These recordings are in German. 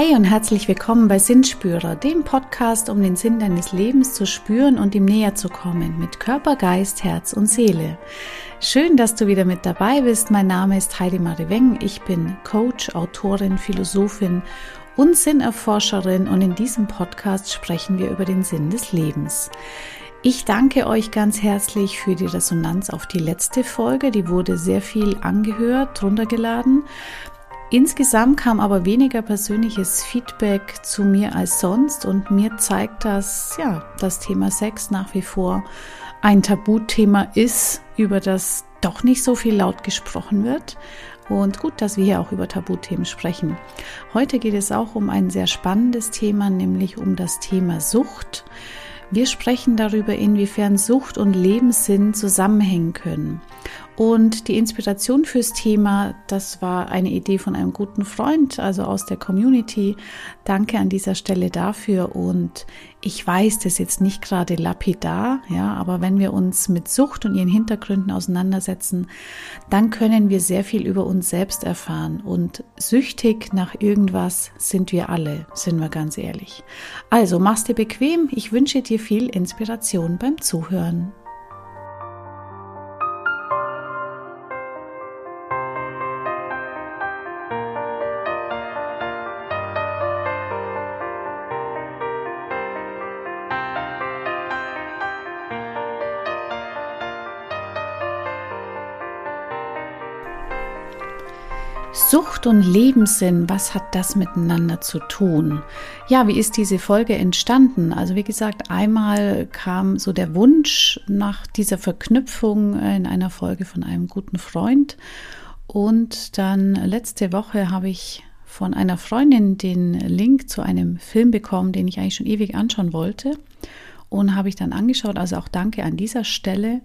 Hey und herzlich willkommen bei Sinnspürer, dem Podcast, um den Sinn deines Lebens zu spüren und ihm näher zu kommen, mit Körper, Geist, Herz und Seele. Schön, dass du wieder mit dabei bist. Mein Name ist Heidi Marie Weng. Ich bin Coach, Autorin, Philosophin und Sinnerforscherin und in diesem Podcast sprechen wir über den Sinn des Lebens. Ich danke euch ganz herzlich für die Resonanz auf die letzte Folge. Die wurde sehr viel angehört, runtergeladen. Insgesamt kam aber weniger persönliches Feedback zu mir als sonst und mir zeigt, dass ja, das Thema Sex nach wie vor ein Tabuthema ist, über das doch nicht so viel laut gesprochen wird. Und gut, dass wir hier auch über Tabuthemen sprechen. Heute geht es auch um ein sehr spannendes Thema, nämlich um das Thema Sucht. Wir sprechen darüber, inwiefern Sucht und Lebenssinn zusammenhängen können. Und die Inspiration fürs Thema, das war eine Idee von einem guten Freund, also aus der Community. Danke an dieser Stelle dafür. Und ich weiß, das ist jetzt nicht gerade lapidar, ja, aber wenn wir uns mit Sucht und ihren Hintergründen auseinandersetzen, dann können wir sehr viel über uns selbst erfahren. Und süchtig nach irgendwas sind wir alle, sind wir ganz ehrlich. Also mach's dir bequem. Ich wünsche dir viel Inspiration beim Zuhören. Sucht und Lebenssinn, was hat das miteinander zu tun? Ja, wie ist diese Folge entstanden? Also wie gesagt, einmal kam so der Wunsch nach dieser Verknüpfung in einer Folge von einem guten Freund und dann letzte Woche habe ich von einer Freundin den Link zu einem Film bekommen, den ich eigentlich schon ewig anschauen wollte und habe ich dann angeschaut. Also auch danke an dieser Stelle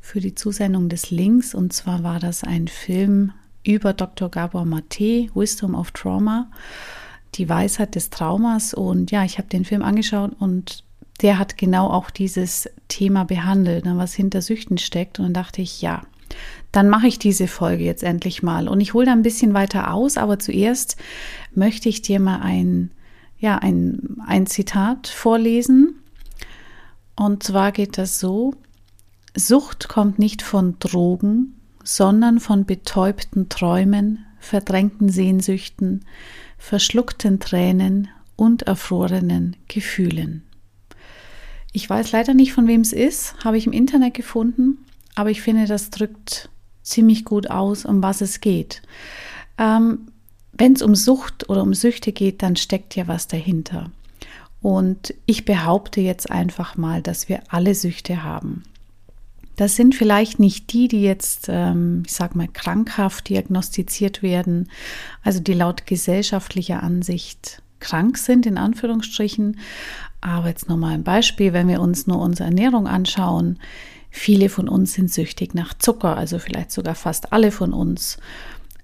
für die Zusendung des Links. Und zwar war das ein Film über Dr. Gabor Mate, Wisdom of Trauma, die Weisheit des Traumas. Und ja, ich habe den Film angeschaut und der hat genau auch dieses Thema behandelt, ne, was hinter Süchten steckt. Und dann dachte ich, ja, dann mache ich diese Folge jetzt endlich mal. Und ich hole da ein bisschen weiter aus, aber zuerst möchte ich dir mal ein, ja, ein, ein Zitat vorlesen. Und zwar geht das so, Sucht kommt nicht von Drogen, sondern von betäubten Träumen, verdrängten Sehnsüchten, verschluckten Tränen und erfrorenen Gefühlen. Ich weiß leider nicht, von wem es ist, habe ich im Internet gefunden, aber ich finde, das drückt ziemlich gut aus, um was es geht. Ähm, Wenn es um Sucht oder um Süchte geht, dann steckt ja was dahinter. Und ich behaupte jetzt einfach mal, dass wir alle Süchte haben. Das sind vielleicht nicht die, die jetzt, ähm, ich sage mal, krankhaft diagnostiziert werden, also die laut gesellschaftlicher Ansicht krank sind, in Anführungsstrichen. Aber jetzt nochmal ein Beispiel, wenn wir uns nur unsere Ernährung anschauen. Viele von uns sind süchtig nach Zucker, also vielleicht sogar fast alle von uns.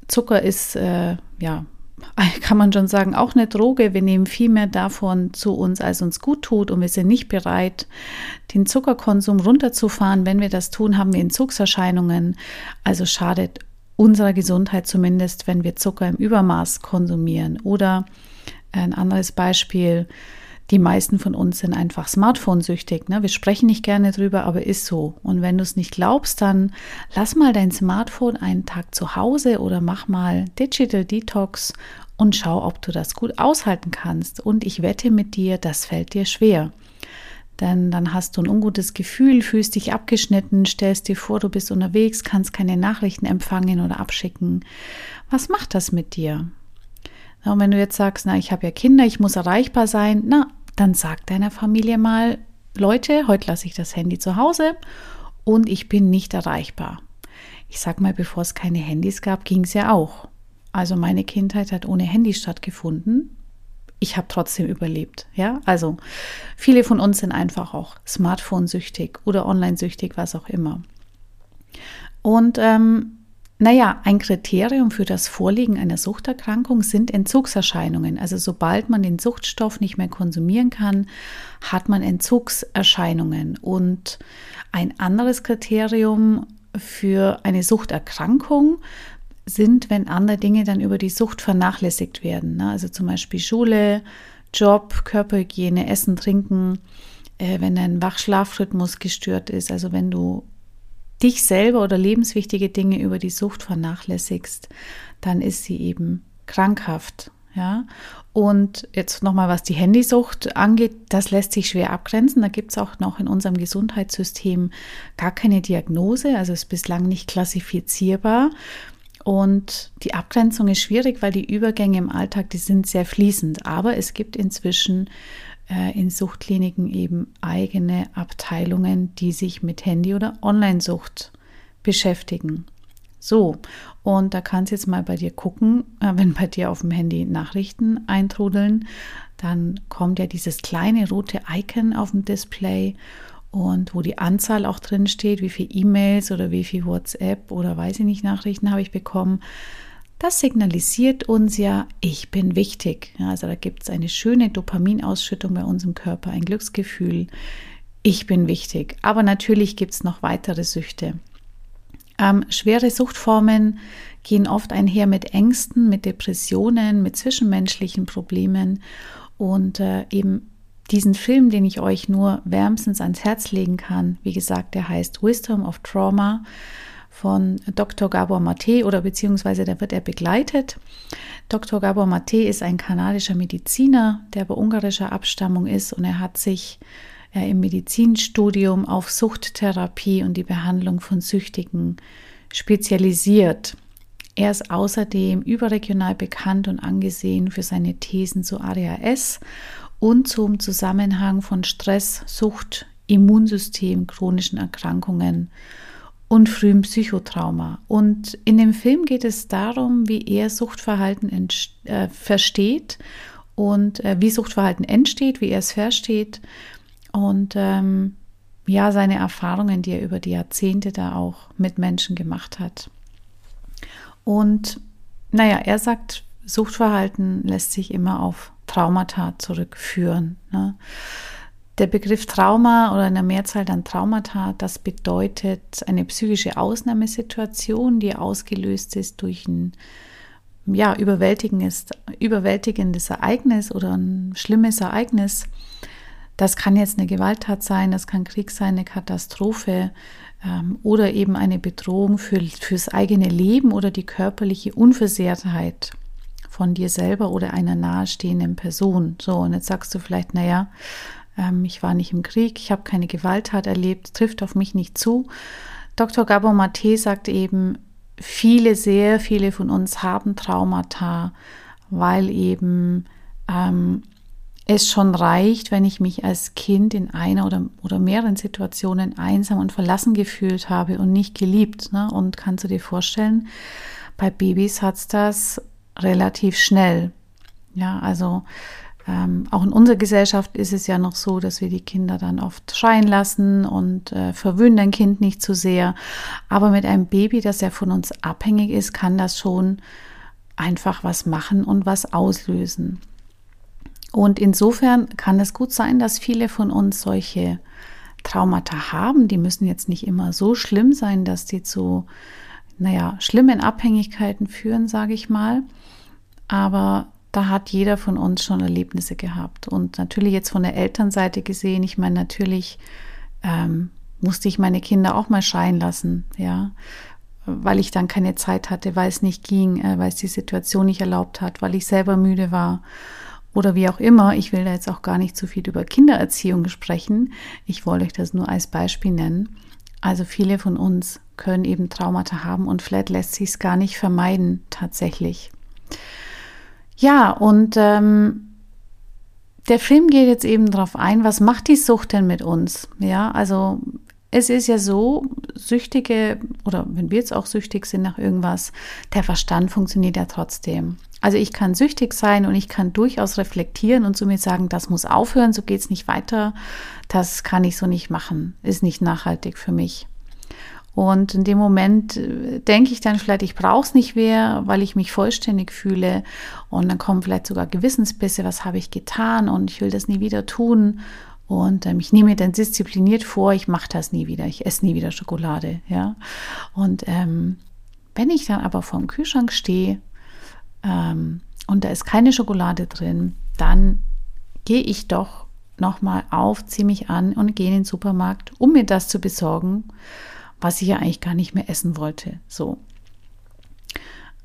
Zucker ist äh, ja kann man schon sagen, auch eine Droge. Wir nehmen viel mehr davon zu uns, als uns gut tut und wir sind nicht bereit, den Zuckerkonsum runterzufahren. Wenn wir das tun, haben wir Entzugserscheinungen. Also schadet unserer Gesundheit zumindest, wenn wir Zucker im Übermaß konsumieren. Oder ein anderes Beispiel, die meisten von uns sind einfach Smartphone-süchtig. Ne? Wir sprechen nicht gerne drüber, aber ist so. Und wenn du es nicht glaubst, dann lass mal dein Smartphone einen Tag zu Hause oder mach mal Digital Detox und schau, ob du das gut aushalten kannst. Und ich wette mit dir, das fällt dir schwer. Denn dann hast du ein ungutes Gefühl, fühlst dich abgeschnitten, stellst dir vor, du bist unterwegs, kannst keine Nachrichten empfangen oder abschicken. Was macht das mit dir? Und wenn du jetzt sagst, na, ich habe ja Kinder, ich muss erreichbar sein, na, dann sag deiner Familie mal, Leute, heute lasse ich das Handy zu Hause und ich bin nicht erreichbar. Ich sag mal, bevor es keine Handys gab, ging es ja auch. Also meine Kindheit hat ohne Handy stattgefunden. Ich habe trotzdem überlebt. Ja, also viele von uns sind einfach auch Smartphone-süchtig oder online-süchtig, was auch immer. Und ähm, naja, ein Kriterium für das Vorliegen einer Suchterkrankung sind Entzugserscheinungen. Also sobald man den Suchtstoff nicht mehr konsumieren kann, hat man Entzugserscheinungen. Und ein anderes Kriterium für eine Suchterkrankung sind, wenn andere Dinge dann über die Sucht vernachlässigt werden. Ne? Also zum Beispiel Schule, Job, Körperhygiene, Essen, Trinken, äh, wenn dein Wachschlafrhythmus gestört ist, also wenn du dich selber oder lebenswichtige Dinge über die Sucht vernachlässigst, dann ist sie eben krankhaft. Ja, und jetzt nochmal, was die Handysucht angeht, das lässt sich schwer abgrenzen. Da gibt es auch noch in unserem Gesundheitssystem gar keine Diagnose, also ist bislang nicht klassifizierbar. Und die Abgrenzung ist schwierig, weil die Übergänge im Alltag, die sind sehr fließend. Aber es gibt inzwischen in Suchtkliniken eben eigene Abteilungen, die sich mit Handy- oder Online-Sucht beschäftigen. So, und da kannst du jetzt mal bei dir gucken, äh, wenn bei dir auf dem Handy Nachrichten eintrudeln, dann kommt ja dieses kleine rote Icon auf dem Display und wo die Anzahl auch drin steht, wie viele E-Mails oder wie viel WhatsApp oder weiß ich nicht Nachrichten habe ich bekommen. Das signalisiert uns ja, ich bin wichtig. Also da gibt es eine schöne Dopaminausschüttung bei unserem Körper, ein Glücksgefühl. Ich bin wichtig. Aber natürlich gibt es noch weitere Süchte. Ähm, schwere Suchtformen gehen oft einher mit Ängsten, mit Depressionen, mit zwischenmenschlichen Problemen und äh, eben diesen Film, den ich euch nur wärmstens ans Herz legen kann, wie gesagt, der heißt Wisdom of Trauma von Dr. Gabor Mate oder beziehungsweise da wird er begleitet. Dr. Gabor Mate ist ein kanadischer Mediziner, der bei ungarischer Abstammung ist und er hat sich er im Medizinstudium auf Suchttherapie und die Behandlung von Süchtigen spezialisiert. Er ist außerdem überregional bekannt und angesehen für seine Thesen zu ADHS und zum Zusammenhang von Stress, Sucht, Immunsystem, chronischen Erkrankungen und frühem Psychotrauma. Und in dem Film geht es darum, wie er Suchtverhalten äh, versteht und äh, wie Suchtverhalten entsteht, wie er es versteht und ähm, ja, seine Erfahrungen, die er über die Jahrzehnte da auch mit Menschen gemacht hat. Und naja, er sagt, Suchtverhalten lässt sich immer auf Traumata zurückführen. Ne? Der Begriff Trauma oder in der Mehrzahl dann Traumata, das bedeutet eine psychische Ausnahmesituation, die ausgelöst ist durch ein ja, überwältigendes, überwältigendes Ereignis oder ein schlimmes Ereignis, das kann jetzt eine Gewalttat sein, das kann Krieg sein, eine Katastrophe ähm, oder eben eine Bedrohung für, fürs eigene Leben oder die körperliche Unversehrtheit von dir selber oder einer nahestehenden Person. So, und jetzt sagst du vielleicht, naja, ähm, ich war nicht im Krieg, ich habe keine Gewalttat erlebt, trifft auf mich nicht zu. Dr. Gabor Mate sagt eben, viele, sehr viele von uns haben Traumata, weil eben ähm, es schon reicht, wenn ich mich als Kind in einer oder, oder mehreren Situationen einsam und verlassen gefühlt habe und nicht geliebt. Ne? Und kannst du dir vorstellen, bei Babys hat es das relativ schnell. Ja, also ähm, auch in unserer Gesellschaft ist es ja noch so, dass wir die Kinder dann oft schreien lassen und äh, verwöhnen ein Kind nicht zu sehr. Aber mit einem Baby, das ja von uns abhängig ist, kann das schon einfach was machen und was auslösen. Und insofern kann es gut sein, dass viele von uns solche Traumata haben. Die müssen jetzt nicht immer so schlimm sein, dass die zu, naja, schlimmen Abhängigkeiten führen, sage ich mal. Aber da hat jeder von uns schon Erlebnisse gehabt. Und natürlich jetzt von der Elternseite gesehen, ich meine, natürlich ähm, musste ich meine Kinder auch mal schreien lassen, ja, weil ich dann keine Zeit hatte, weil es nicht ging, äh, weil es die Situation nicht erlaubt hat, weil ich selber müde war oder wie auch immer. Ich will da jetzt auch gar nicht zu viel über Kindererziehung sprechen. Ich wollte euch das nur als Beispiel nennen. Also viele von uns können eben Traumata haben und vielleicht lässt sich es gar nicht vermeiden tatsächlich. Ja, und ähm, der Film geht jetzt eben darauf ein, was macht die Sucht denn mit uns? Ja, also es ist ja so, Süchtige oder wenn wir jetzt auch süchtig sind nach irgendwas, der Verstand funktioniert ja trotzdem. Also ich kann süchtig sein und ich kann durchaus reflektieren und zu mir sagen, das muss aufhören, so geht es nicht weiter, das kann ich so nicht machen, ist nicht nachhaltig für mich. Und in dem Moment äh, denke ich dann vielleicht, ich brauche es nicht mehr, weil ich mich vollständig fühle. Und dann kommen vielleicht sogar Gewissensbisse, was habe ich getan und ich will das nie wieder tun. Und ähm, ich nehme mir dann diszipliniert vor, ich mache das nie wieder, ich esse nie wieder Schokolade. Ja? Und ähm, Wenn ich dann aber vorm Kühlschrank stehe ähm, und da ist keine Schokolade drin, dann gehe ich doch nochmal auf, ziehe mich an und gehe in den Supermarkt, um mir das zu besorgen, was ich ja eigentlich gar nicht mehr essen wollte. So.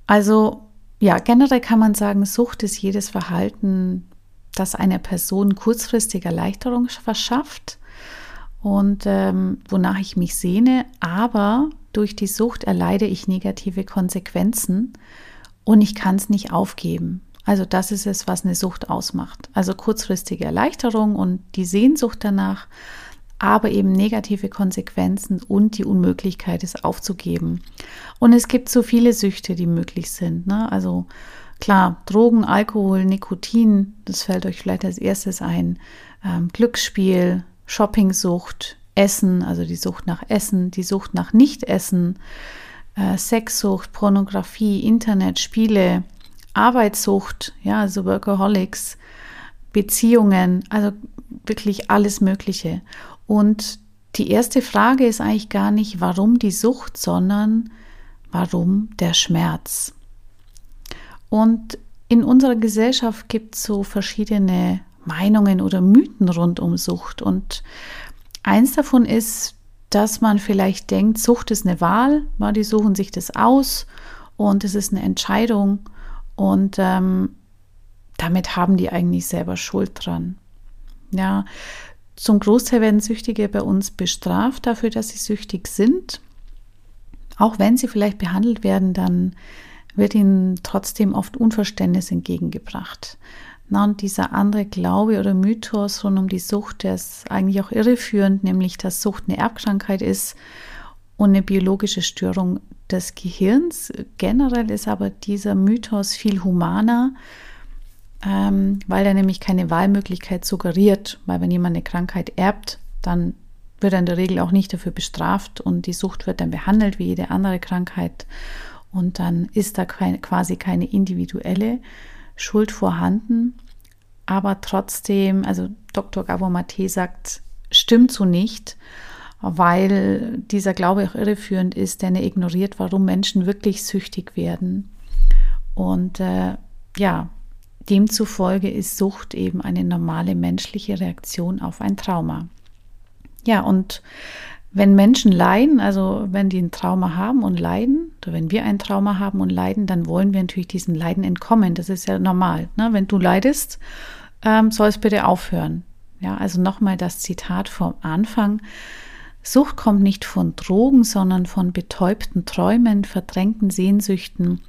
Also ja, generell kann man sagen, Sucht ist jedes Verhalten, das einer Person kurzfristig Erleichterung verschafft und ähm, wonach ich mich sehne, aber durch die Sucht erleide ich negative Konsequenzen und ich kann es nicht aufgeben. Also das ist es, was eine Sucht ausmacht. Also kurzfristige Erleichterung und die Sehnsucht danach, aber eben negative Konsequenzen und die Unmöglichkeit, es aufzugeben. Und es gibt so viele Süchte, die möglich sind. Ne? Also klar, Drogen, Alkohol, Nikotin, das fällt euch vielleicht als erstes ein. Ähm, Glücksspiel, Shoppingsucht, Essen, also die Sucht nach Essen, die Sucht nach Nichtessen, äh, Sexsucht, Pornografie, Internet, Spiele, Arbeitssucht, ja, also Workaholics, Beziehungen, also wirklich alles Mögliche. Und die erste Frage ist eigentlich gar nicht, warum die Sucht, sondern warum der Schmerz. Und in unserer Gesellschaft gibt es so verschiedene Meinungen oder Mythen rund um Sucht. Und eins davon ist, dass man vielleicht denkt, Sucht ist eine Wahl, die suchen sich das aus und es ist eine Entscheidung und ähm, damit haben die eigentlich selber Schuld dran. Ja, zum Großteil werden Süchtige bei uns bestraft dafür, dass sie süchtig sind. Auch wenn sie vielleicht behandelt werden, dann wird ihnen trotzdem oft Unverständnis entgegengebracht. Na, und dieser andere Glaube oder Mythos rund um die Sucht, der ist eigentlich auch irreführend, nämlich dass Sucht eine Erbkrankheit ist und eine biologische Störung des Gehirns. Generell ist aber dieser Mythos viel humaner, ähm, weil er nämlich keine Wahlmöglichkeit suggeriert, weil wenn jemand eine Krankheit erbt, dann wird er in der Regel auch nicht dafür bestraft und die Sucht wird dann behandelt wie jede andere Krankheit und dann ist da quasi keine individuelle Schuld vorhanden. Aber trotzdem, also Dr. Gabor Mate sagt, stimmt so nicht, weil dieser Glaube auch irreführend ist, denn er ignoriert, warum Menschen wirklich süchtig werden. Und äh, ja, demzufolge ist Sucht eben eine normale menschliche Reaktion auf ein Trauma. Ja, und wenn Menschen leiden, also wenn die ein Trauma haben und leiden, oder wenn wir ein Trauma haben und leiden, dann wollen wir natürlich diesem Leiden entkommen. Das ist ja normal. Ne? Wenn du leidest, ähm, soll es bitte aufhören. Ja, also nochmal das Zitat vom Anfang. Sucht kommt nicht von Drogen, sondern von betäubten Träumen, verdrängten Sehnsüchten,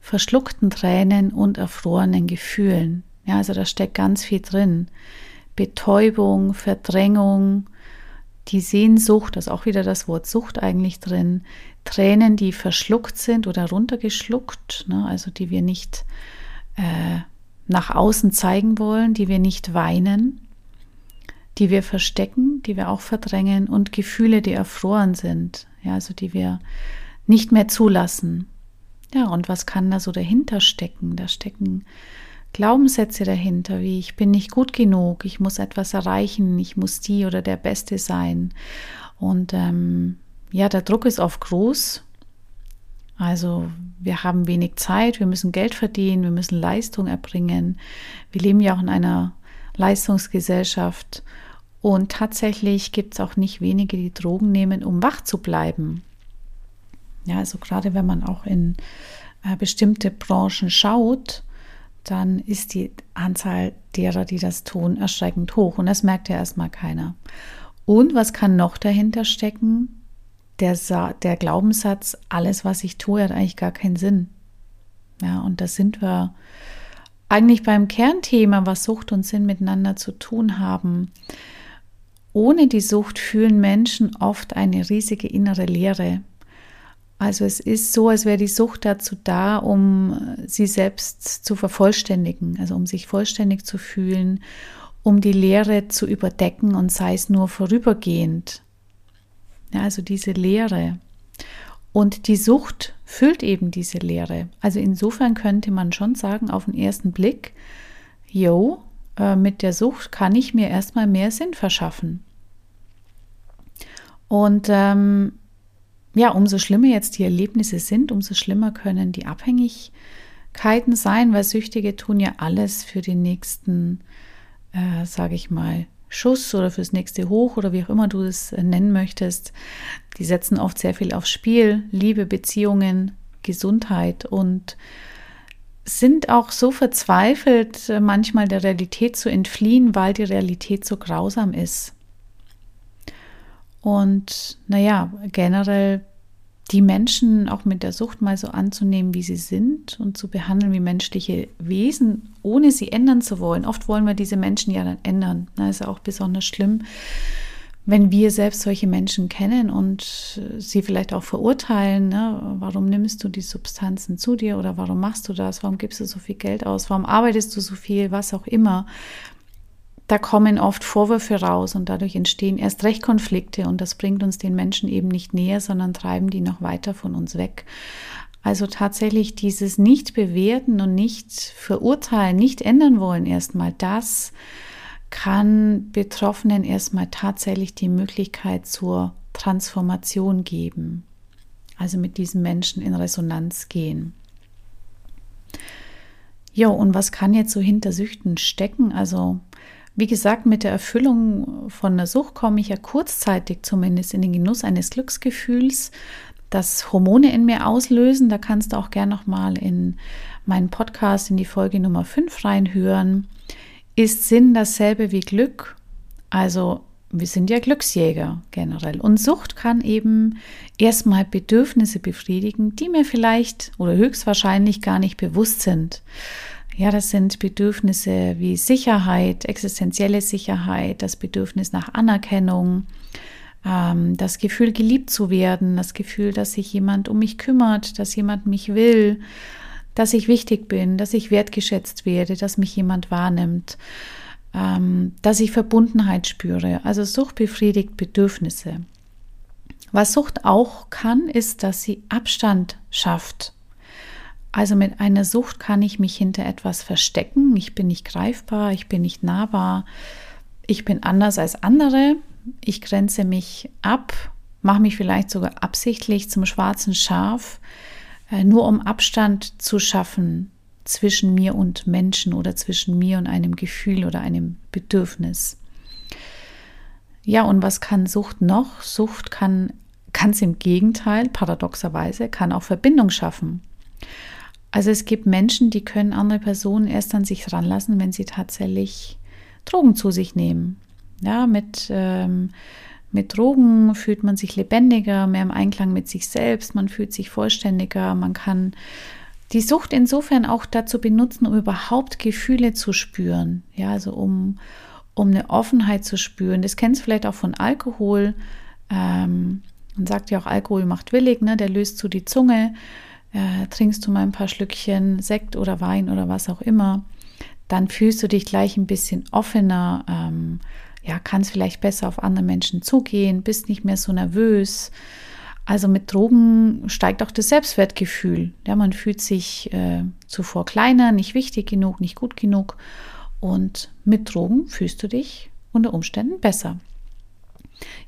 verschluckten Tränen und erfrorenen Gefühlen. Ja, also da steckt ganz viel drin. Betäubung, Verdrängung, die Sehnsucht, da ist auch wieder das Wort Sucht eigentlich drin, Tränen, die verschluckt sind oder runtergeschluckt, ne, also die wir nicht äh, nach außen zeigen wollen, die wir nicht weinen, die wir verstecken, die wir auch verdrängen und Gefühle, die erfroren sind, ja, also die wir nicht mehr zulassen. Ja, und was kann da so dahinter stecken? Da stecken Glaubenssätze dahinter, wie ich bin nicht gut genug, ich muss etwas erreichen, ich muss die oder der Beste sein. Und ähm, ja, der Druck ist oft groß. Also wir haben wenig Zeit, wir müssen Geld verdienen, wir müssen Leistung erbringen. Wir leben ja auch in einer Leistungsgesellschaft. Und tatsächlich gibt es auch nicht wenige, die Drogen nehmen, um wach zu bleiben. Ja, also gerade wenn man auch in äh, bestimmte Branchen schaut, dann ist die Anzahl derer, die das tun, erschreckend hoch. Und das merkt ja erstmal keiner. Und was kann noch dahinter stecken? Der, Sa der Glaubenssatz, alles, was ich tue, hat eigentlich gar keinen Sinn. Ja, und da sind wir eigentlich beim Kernthema, was Sucht und Sinn miteinander zu tun haben. Ohne die Sucht fühlen Menschen oft eine riesige innere Leere. Also es ist so, als wäre die Sucht dazu da, um äh, sie selbst zu vervollständigen, also um sich vollständig zu fühlen, um die Leere zu überdecken und sei es nur vorübergehend. Ja, also diese Leere. Und die Sucht füllt eben diese Leere. Also insofern könnte man schon sagen, auf den ersten Blick, jo, äh, mit der Sucht kann ich mir erstmal mehr Sinn verschaffen. Und ähm, ja, umso schlimmer jetzt die Erlebnisse sind, umso schlimmer können die Abhängigkeiten sein, weil Süchtige tun ja alles für den nächsten, äh, sage ich mal, Schuss oder fürs nächste Hoch oder wie auch immer du es äh, nennen möchtest. Die setzen oft sehr viel aufs Spiel, Liebe, Beziehungen, Gesundheit und sind auch so verzweifelt, äh, manchmal der Realität zu entfliehen, weil die Realität so grausam ist. Und naja, generell die Menschen auch mit der Sucht mal so anzunehmen, wie sie sind und zu behandeln wie menschliche Wesen, ohne sie ändern zu wollen. Oft wollen wir diese Menschen ja dann ändern. Das ist auch besonders schlimm, wenn wir selbst solche Menschen kennen und sie vielleicht auch verurteilen. Ne? Warum nimmst du die Substanzen zu dir oder warum machst du das? Warum gibst du so viel Geld aus? Warum arbeitest du so viel? Was auch immer da kommen oft Vorwürfe raus und dadurch entstehen erst recht Konflikte und das bringt uns den Menschen eben nicht näher, sondern treiben die noch weiter von uns weg. Also tatsächlich dieses nicht bewerten und nicht verurteilen, nicht ändern wollen erstmal, das kann Betroffenen erstmal tatsächlich die Möglichkeit zur Transformation geben. Also mit diesen Menschen in Resonanz gehen. Ja, und was kann jetzt so hinter Süchten stecken? Also wie gesagt, mit der Erfüllung von der Sucht komme ich ja kurzzeitig zumindest in den Genuss eines Glücksgefühls, das Hormone in mir auslösen. Da kannst du auch gerne nochmal in meinen Podcast in die Folge Nummer 5 reinhören. Ist Sinn dasselbe wie Glück? Also wir sind ja Glücksjäger generell. Und Sucht kann eben erstmal Bedürfnisse befriedigen, die mir vielleicht oder höchstwahrscheinlich gar nicht bewusst sind. Ja, das sind Bedürfnisse wie Sicherheit, existenzielle Sicherheit, das Bedürfnis nach Anerkennung, ähm, das Gefühl, geliebt zu werden, das Gefühl, dass sich jemand um mich kümmert, dass jemand mich will, dass ich wichtig bin, dass ich wertgeschätzt werde, dass mich jemand wahrnimmt, ähm, dass ich Verbundenheit spüre. Also Sucht befriedigt Bedürfnisse. Was Sucht auch kann, ist, dass sie Abstand schafft also mit einer Sucht kann ich mich hinter etwas verstecken. Ich bin nicht greifbar, ich bin nicht nahbar, ich bin anders als andere. Ich grenze mich ab, mache mich vielleicht sogar absichtlich zum schwarzen Schaf, äh, nur um Abstand zu schaffen zwischen mir und Menschen oder zwischen mir und einem Gefühl oder einem Bedürfnis. Ja, und was kann Sucht noch? Sucht kann ganz im Gegenteil, paradoxerweise, kann auch Verbindung schaffen. Also es gibt Menschen, die können andere Personen erst an sich ranlassen, wenn sie tatsächlich Drogen zu sich nehmen. Ja, mit, ähm, mit Drogen fühlt man sich lebendiger, mehr im Einklang mit sich selbst, man fühlt sich vollständiger, man kann die Sucht insofern auch dazu benutzen, um überhaupt Gefühle zu spüren. Ja, also um, um eine Offenheit zu spüren. Das kennst du vielleicht auch von Alkohol. Ähm, man sagt ja auch, Alkohol macht willig, ne? der löst so die Zunge äh, trinkst du mal ein paar Schlückchen Sekt oder Wein oder was auch immer, dann fühlst du dich gleich ein bisschen offener, ähm, ja, kannst vielleicht besser auf andere Menschen zugehen, bist nicht mehr so nervös. Also mit Drogen steigt auch das Selbstwertgefühl. Ja, man fühlt sich äh, zuvor kleiner, nicht wichtig genug, nicht gut genug. Und mit Drogen fühlst du dich unter Umständen besser.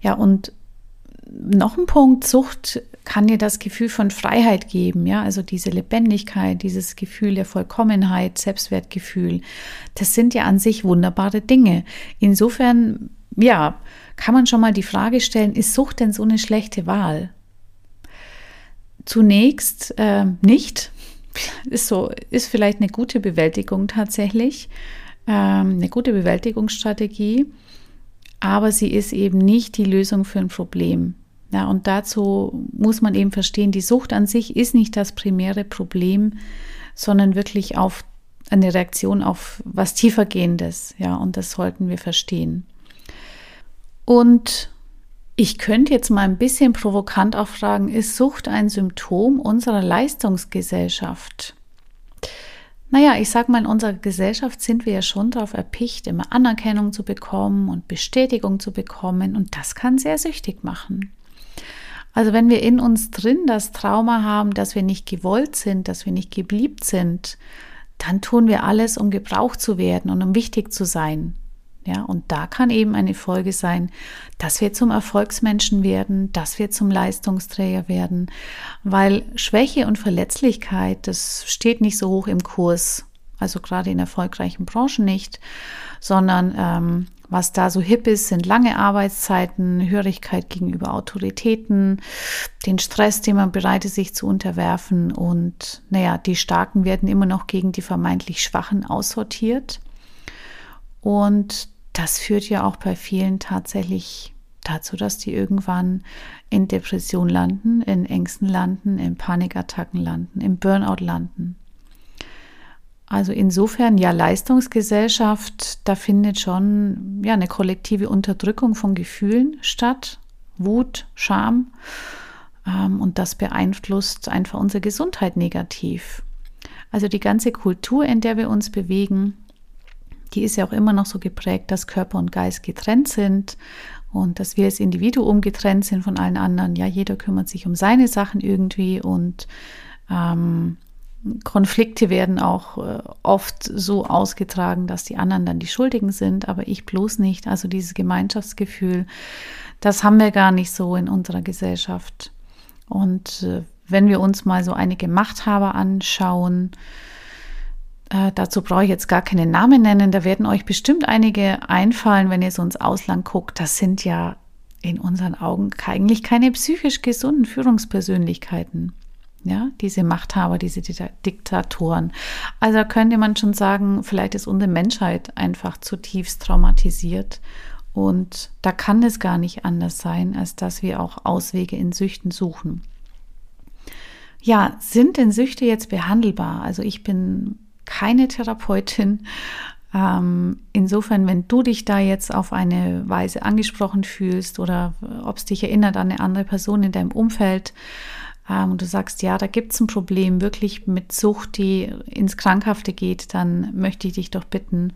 Ja, und noch ein Punkt, Sucht kann dir das Gefühl von Freiheit geben, ja, also diese Lebendigkeit, dieses Gefühl der Vollkommenheit, Selbstwertgefühl, das sind ja an sich wunderbare Dinge. Insofern, ja, kann man schon mal die Frage stellen, ist Sucht denn so eine schlechte Wahl? Zunächst äh, nicht. Ist so, ist vielleicht eine gute Bewältigung tatsächlich, ähm, eine gute Bewältigungsstrategie, aber sie ist eben nicht die Lösung für ein Problem. Ja, und dazu muss man eben verstehen, die Sucht an sich ist nicht das primäre Problem, sondern wirklich auf eine Reaktion auf was tiefergehendes. Ja, und das sollten wir verstehen. Und ich könnte jetzt mal ein bisschen provokant auch fragen, ist Sucht ein Symptom unserer Leistungsgesellschaft? Naja, ich sag mal, in unserer Gesellschaft sind wir ja schon darauf erpicht, immer Anerkennung zu bekommen und Bestätigung zu bekommen und das kann sehr süchtig machen. Also wenn wir in uns drin das Trauma haben, dass wir nicht gewollt sind, dass wir nicht geliebt sind, dann tun wir alles, um gebraucht zu werden und um wichtig zu sein. Ja, und da kann eben eine Folge sein, dass wir zum Erfolgsmenschen werden, dass wir zum Leistungsträger werden, weil Schwäche und Verletzlichkeit, das steht nicht so hoch im Kurs, also gerade in erfolgreichen Branchen nicht, sondern ähm, was da so hip ist, sind lange Arbeitszeiten, Hörigkeit gegenüber Autoritäten, den Stress, den man bereit ist, sich zu unterwerfen. Und naja, die Starken werden immer noch gegen die vermeintlich Schwachen aussortiert. Und das führt ja auch bei vielen tatsächlich dazu, dass die irgendwann in Depression landen, in Ängsten landen, in Panikattacken landen, im Burnout landen. Also insofern ja Leistungsgesellschaft, da findet schon ja eine kollektive Unterdrückung von Gefühlen statt, Wut, Scham ähm, und das beeinflusst einfach unsere Gesundheit negativ. Also die ganze Kultur, in der wir uns bewegen, die ist ja auch immer noch so geprägt, dass Körper und Geist getrennt sind und dass wir als Individuum getrennt sind von allen anderen. Ja, jeder kümmert sich um seine Sachen irgendwie und ähm, Konflikte werden auch äh, oft so ausgetragen, dass die anderen dann die Schuldigen sind, aber ich bloß nicht. Also dieses Gemeinschaftsgefühl, das haben wir gar nicht so in unserer Gesellschaft. Und äh, wenn wir uns mal so einige Machthaber anschauen, äh, dazu brauche ich jetzt gar keinen Namen nennen, da werden euch bestimmt einige einfallen, wenn ihr so ins Ausland guckt. Das sind ja in unseren Augen eigentlich keine psychisch gesunden Führungspersönlichkeiten. Ja, diese Machthaber, diese Diktatoren. Also könnte man schon sagen, vielleicht ist unsere Menschheit einfach zutiefst traumatisiert. Und da kann es gar nicht anders sein, als dass wir auch Auswege in Süchten suchen. Ja, sind denn Süchte jetzt behandelbar? Also ich bin keine Therapeutin. Ähm, insofern, wenn du dich da jetzt auf eine Weise angesprochen fühlst oder ob es dich erinnert an eine andere Person in deinem Umfeld, und du sagst, ja, da gibt es ein Problem wirklich mit Sucht, die ins Krankhafte geht, dann möchte ich dich doch bitten,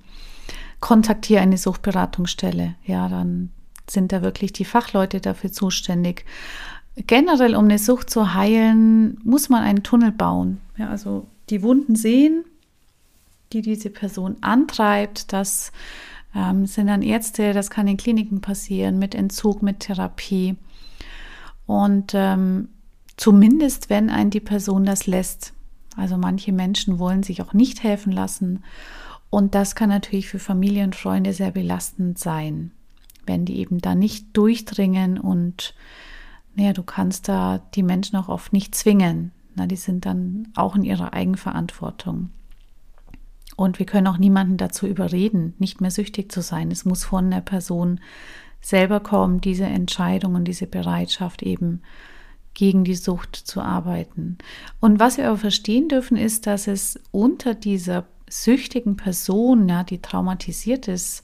kontaktiere eine Suchtberatungsstelle. Ja, dann sind da wirklich die Fachleute dafür zuständig. Generell, um eine Sucht zu heilen, muss man einen Tunnel bauen. Ja, also die Wunden sehen, die diese Person antreibt. Das ähm, sind dann Ärzte, das kann in Kliniken passieren, mit Entzug, mit Therapie. Und ähm, Zumindest, wenn ein die Person das lässt. Also manche Menschen wollen sich auch nicht helfen lassen. Und das kann natürlich für Familie und Freunde sehr belastend sein, wenn die eben da nicht durchdringen und naja, du kannst da die Menschen auch oft nicht zwingen. Na, die sind dann auch in ihrer Eigenverantwortung. Und wir können auch niemanden dazu überreden, nicht mehr süchtig zu sein. Es muss von der Person selber kommen, diese Entscheidung und diese Bereitschaft eben gegen die Sucht zu arbeiten. Und was wir aber verstehen dürfen, ist, dass es unter dieser süchtigen Person, ja, die traumatisiert ist,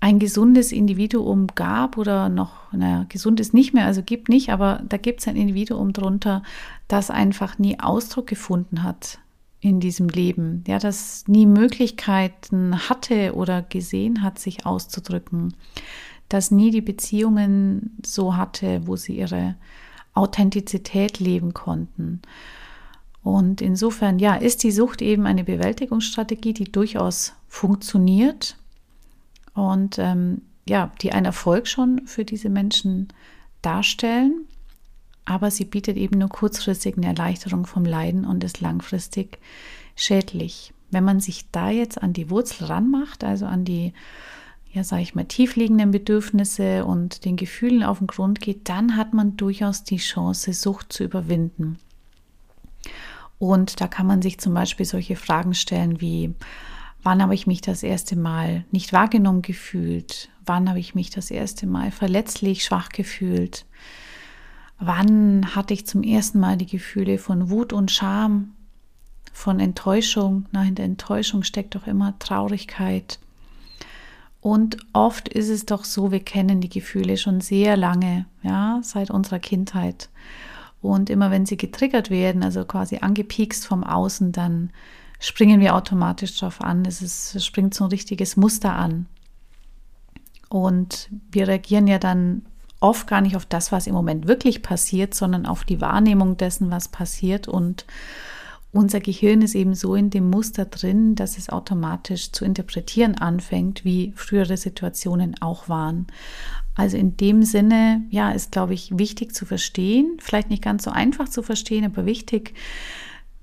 ein gesundes Individuum gab oder noch, naja, gesund ist nicht mehr, also gibt nicht, aber da gibt es ein Individuum drunter, das einfach nie Ausdruck gefunden hat in diesem Leben, ja, das nie Möglichkeiten hatte oder gesehen hat, sich auszudrücken, das nie die Beziehungen so hatte, wo sie ihre Authentizität leben konnten. Und insofern, ja, ist die Sucht eben eine Bewältigungsstrategie, die durchaus funktioniert und ähm, ja, die einen Erfolg schon für diese Menschen darstellen. Aber sie bietet eben nur kurzfristig eine Erleichterung vom Leiden und ist langfristig schädlich. Wenn man sich da jetzt an die Wurzel ranmacht, also an die ja, sage ich mal, tiefliegenden Bedürfnisse und den Gefühlen auf den Grund geht, dann hat man durchaus die Chance, Sucht zu überwinden. Und da kann man sich zum Beispiel solche Fragen stellen wie, wann habe ich mich das erste Mal nicht wahrgenommen gefühlt? Wann habe ich mich das erste Mal verletzlich, schwach gefühlt? Wann hatte ich zum ersten Mal die Gefühle von Wut und Scham, von Enttäuschung? Na, in der Enttäuschung steckt doch immer Traurigkeit. Und oft ist es doch so, wir kennen die Gefühle schon sehr lange, ja, seit unserer Kindheit. Und immer wenn sie getriggert werden, also quasi angepiekst vom Außen, dann springen wir automatisch darauf an. Es, ist, es springt so ein richtiges Muster an. Und wir reagieren ja dann oft gar nicht auf das, was im Moment wirklich passiert, sondern auf die Wahrnehmung dessen, was passiert und unser Gehirn ist eben so in dem Muster drin, dass es automatisch zu interpretieren anfängt, wie frühere Situationen auch waren. Also in dem Sinne, ja, ist, glaube ich, wichtig zu verstehen, vielleicht nicht ganz so einfach zu verstehen, aber wichtig.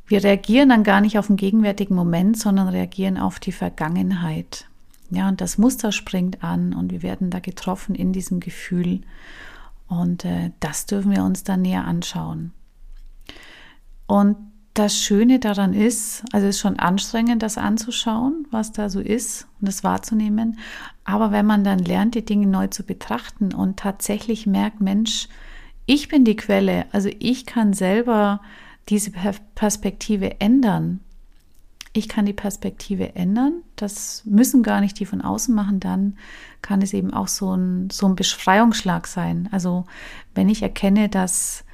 Wir reagieren dann gar nicht auf den gegenwärtigen Moment, sondern reagieren auf die Vergangenheit. Ja, und das Muster springt an und wir werden da getroffen in diesem Gefühl. Und äh, das dürfen wir uns dann näher anschauen. Und das Schöne daran ist, also es ist schon anstrengend, das anzuschauen, was da so ist und das wahrzunehmen. Aber wenn man dann lernt, die Dinge neu zu betrachten und tatsächlich merkt, Mensch, ich bin die Quelle, also ich kann selber diese Perspektive ändern. Ich kann die Perspektive ändern. Das müssen gar nicht die von außen machen. Dann kann es eben auch so ein, so ein Befreiungsschlag sein. Also wenn ich erkenne, dass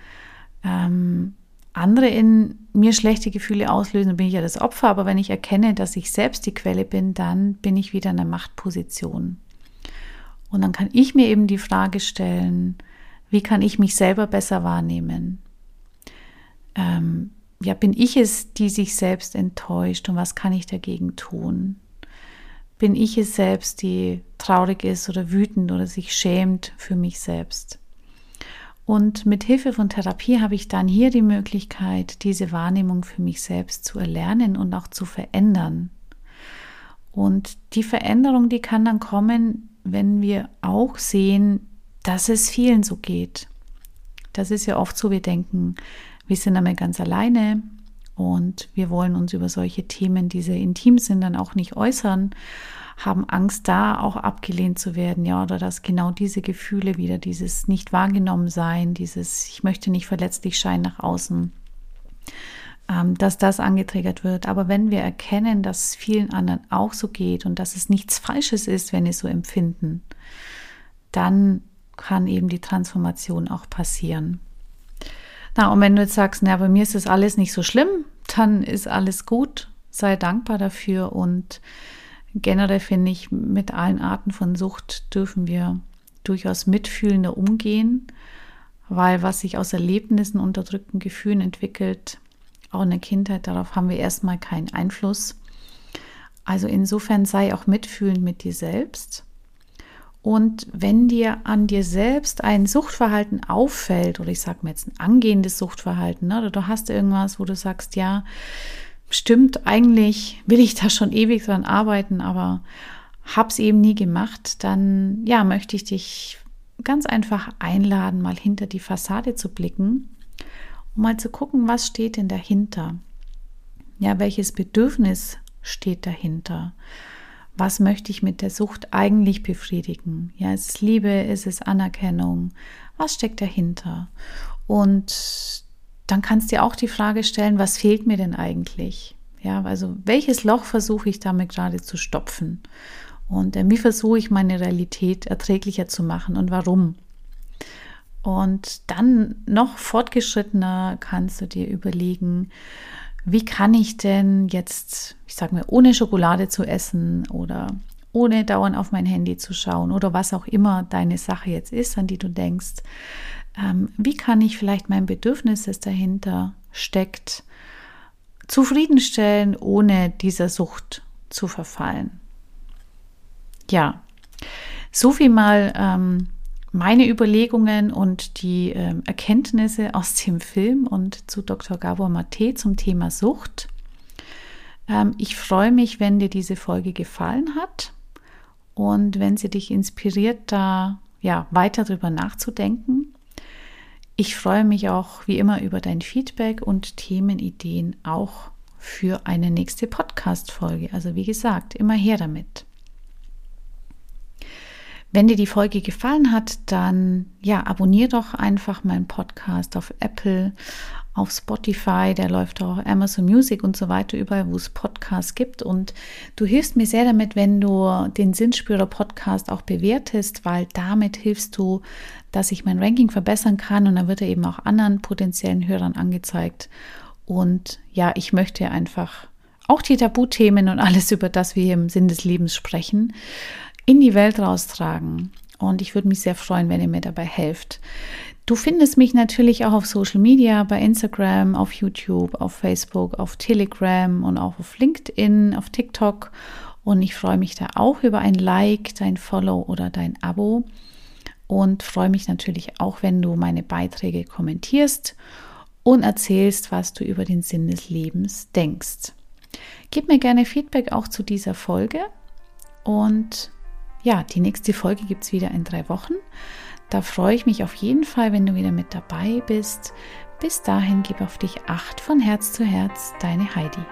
ähm, andere in mir schlechte Gefühle auslösen, bin ich ja das Opfer. Aber wenn ich erkenne, dass ich selbst die Quelle bin, dann bin ich wieder in der Machtposition. Und dann kann ich mir eben die Frage stellen, wie kann ich mich selber besser wahrnehmen? Ähm, ja, bin ich es, die sich selbst enttäuscht und was kann ich dagegen tun? Bin ich es selbst, die traurig ist oder wütend oder sich schämt für mich selbst? Und mit Hilfe von Therapie habe ich dann hier die Möglichkeit, diese Wahrnehmung für mich selbst zu erlernen und auch zu verändern. Und die Veränderung, die kann dann kommen, wenn wir auch sehen, dass es vielen so geht. Das ist ja oft so, wir denken, wir sind damit ganz alleine und wir wollen uns über solche Themen, die sehr intim sind, dann auch nicht äußern haben Angst, da auch abgelehnt zu werden, ja, oder dass genau diese Gefühle wieder, dieses nicht wahrgenommen sein, dieses ich möchte nicht verletzlich scheinen nach außen, ähm, dass das angetriggert wird. Aber wenn wir erkennen, dass es vielen anderen auch so geht und dass es nichts Falsches ist, wenn sie so empfinden, dann kann eben die Transformation auch passieren. Na, und wenn du jetzt sagst, na, bei mir ist das alles nicht so schlimm, dann ist alles gut. Sei dankbar dafür und Generell finde ich, mit allen Arten von Sucht dürfen wir durchaus mitfühlender umgehen, weil was sich aus Erlebnissen, unterdrückten Gefühlen entwickelt, auch in der Kindheit, darauf haben wir erstmal keinen Einfluss. Also insofern sei auch mitfühlend mit dir selbst. Und wenn dir an dir selbst ein Suchtverhalten auffällt, oder ich sage mir jetzt ein angehendes Suchtverhalten, ne, oder du hast irgendwas, wo du sagst, ja, stimmt, eigentlich will ich da schon ewig dran arbeiten, aber hab's eben nie gemacht, dann ja, möchte ich dich ganz einfach einladen, mal hinter die Fassade zu blicken, um mal zu gucken, was steht denn dahinter? Ja, welches Bedürfnis steht dahinter? Was möchte ich mit der Sucht eigentlich befriedigen? Ja, ist es Liebe, ist es Anerkennung? Was steckt dahinter? Und dann kannst du dir auch die Frage stellen, was fehlt mir denn eigentlich? Ja, also welches Loch versuche ich damit gerade zu stopfen? Und äh, wie versuche ich meine Realität erträglicher zu machen und warum? Und dann noch fortgeschrittener kannst du dir überlegen, wie kann ich denn jetzt, ich sage mal, ohne Schokolade zu essen oder ohne dauernd auf mein Handy zu schauen oder was auch immer deine Sache jetzt ist, an die du denkst, ähm, wie kann ich vielleicht mein Bedürfnis, das dahinter steckt, zufriedenstellen, ohne dieser Sucht zu verfallen. Ja, so viel mal ähm, meine Überlegungen und die ähm, Erkenntnisse aus dem Film und zu Dr. Gabor Mate zum Thema Sucht. Ähm, ich freue mich, wenn dir diese Folge gefallen hat und wenn sie dich inspiriert, da ja weiter drüber nachzudenken. Ich freue mich auch wie immer über dein Feedback und Themenideen auch für eine nächste Podcast-Folge. Also wie gesagt, immer her damit. Wenn dir die Folge gefallen hat, dann ja, abonniere doch einfach meinen Podcast auf Apple, auf Spotify, der läuft auch Amazon Music und so weiter, überall, wo es Podcasts gibt. Und du hilfst mir sehr damit, wenn du den Sinnspürer Podcast auch bewertest, weil damit hilfst du, dass ich mein Ranking verbessern kann und dann wird er eben auch anderen potenziellen Hörern angezeigt. Und ja, ich möchte einfach auch die Tabuthemen und alles, über das wir im Sinn des Lebens sprechen, in die Welt raustragen. Und ich würde mich sehr freuen, wenn ihr mir dabei helft. Du findest mich natürlich auch auf Social Media, bei Instagram, auf YouTube, auf Facebook, auf Telegram und auch auf LinkedIn, auf TikTok. Und ich freue mich da auch über ein Like, dein Follow oder dein Abo. Und freue mich natürlich auch, wenn du meine Beiträge kommentierst und erzählst, was du über den Sinn des Lebens denkst. Gib mir gerne Feedback auch zu dieser Folge. Und ja, die nächste Folge gibt es wieder in drei Wochen. Da freue ich mich auf jeden Fall, wenn du wieder mit dabei bist. Bis dahin gib auf dich acht von Herz zu Herz, deine Heidi.